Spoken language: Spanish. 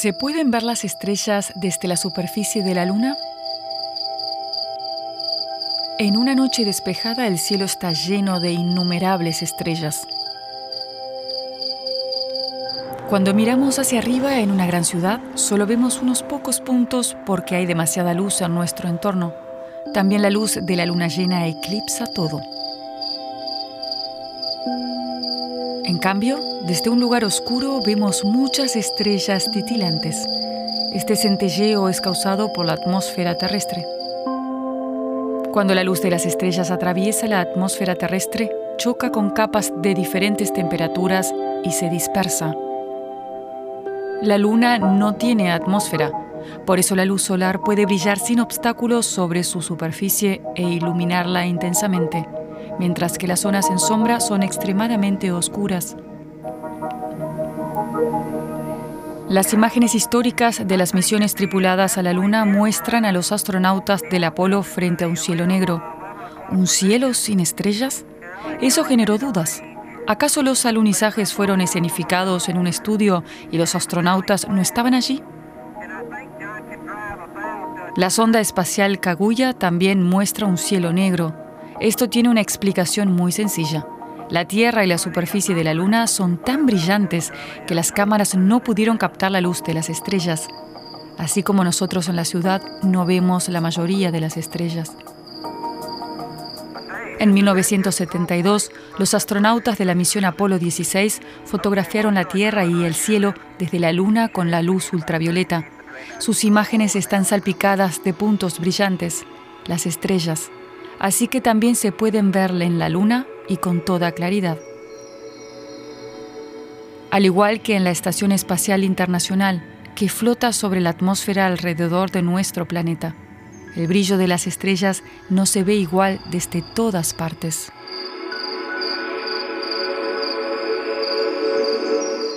¿Se pueden ver las estrellas desde la superficie de la Luna? En una noche despejada el cielo está lleno de innumerables estrellas. Cuando miramos hacia arriba en una gran ciudad, solo vemos unos pocos puntos porque hay demasiada luz en nuestro entorno. También la luz de la luna llena eclipsa todo. En cambio, desde un lugar oscuro vemos muchas estrellas titilantes. Este centelleo es causado por la atmósfera terrestre. Cuando la luz de las estrellas atraviesa la atmósfera terrestre, choca con capas de diferentes temperaturas y se dispersa. La luna no tiene atmósfera, por eso la luz solar puede brillar sin obstáculos sobre su superficie e iluminarla intensamente, mientras que las zonas en sombra son extremadamente oscuras. Las imágenes históricas de las misiones tripuladas a la Luna muestran a los astronautas del Apolo frente a un cielo negro. ¿Un cielo sin estrellas? Eso generó dudas. ¿Acaso los alunizajes fueron escenificados en un estudio y los astronautas no estaban allí? La sonda espacial Kaguya también muestra un cielo negro. Esto tiene una explicación muy sencilla. La Tierra y la superficie de la Luna son tan brillantes que las cámaras no pudieron captar la luz de las estrellas, así como nosotros en la ciudad no vemos la mayoría de las estrellas. En 1972, los astronautas de la misión Apolo 16 fotografiaron la Tierra y el cielo desde la Luna con la luz ultravioleta. Sus imágenes están salpicadas de puntos brillantes, las estrellas, así que también se pueden verle en la Luna y con toda claridad. Al igual que en la Estación Espacial Internacional, que flota sobre la atmósfera alrededor de nuestro planeta, el brillo de las estrellas no se ve igual desde todas partes.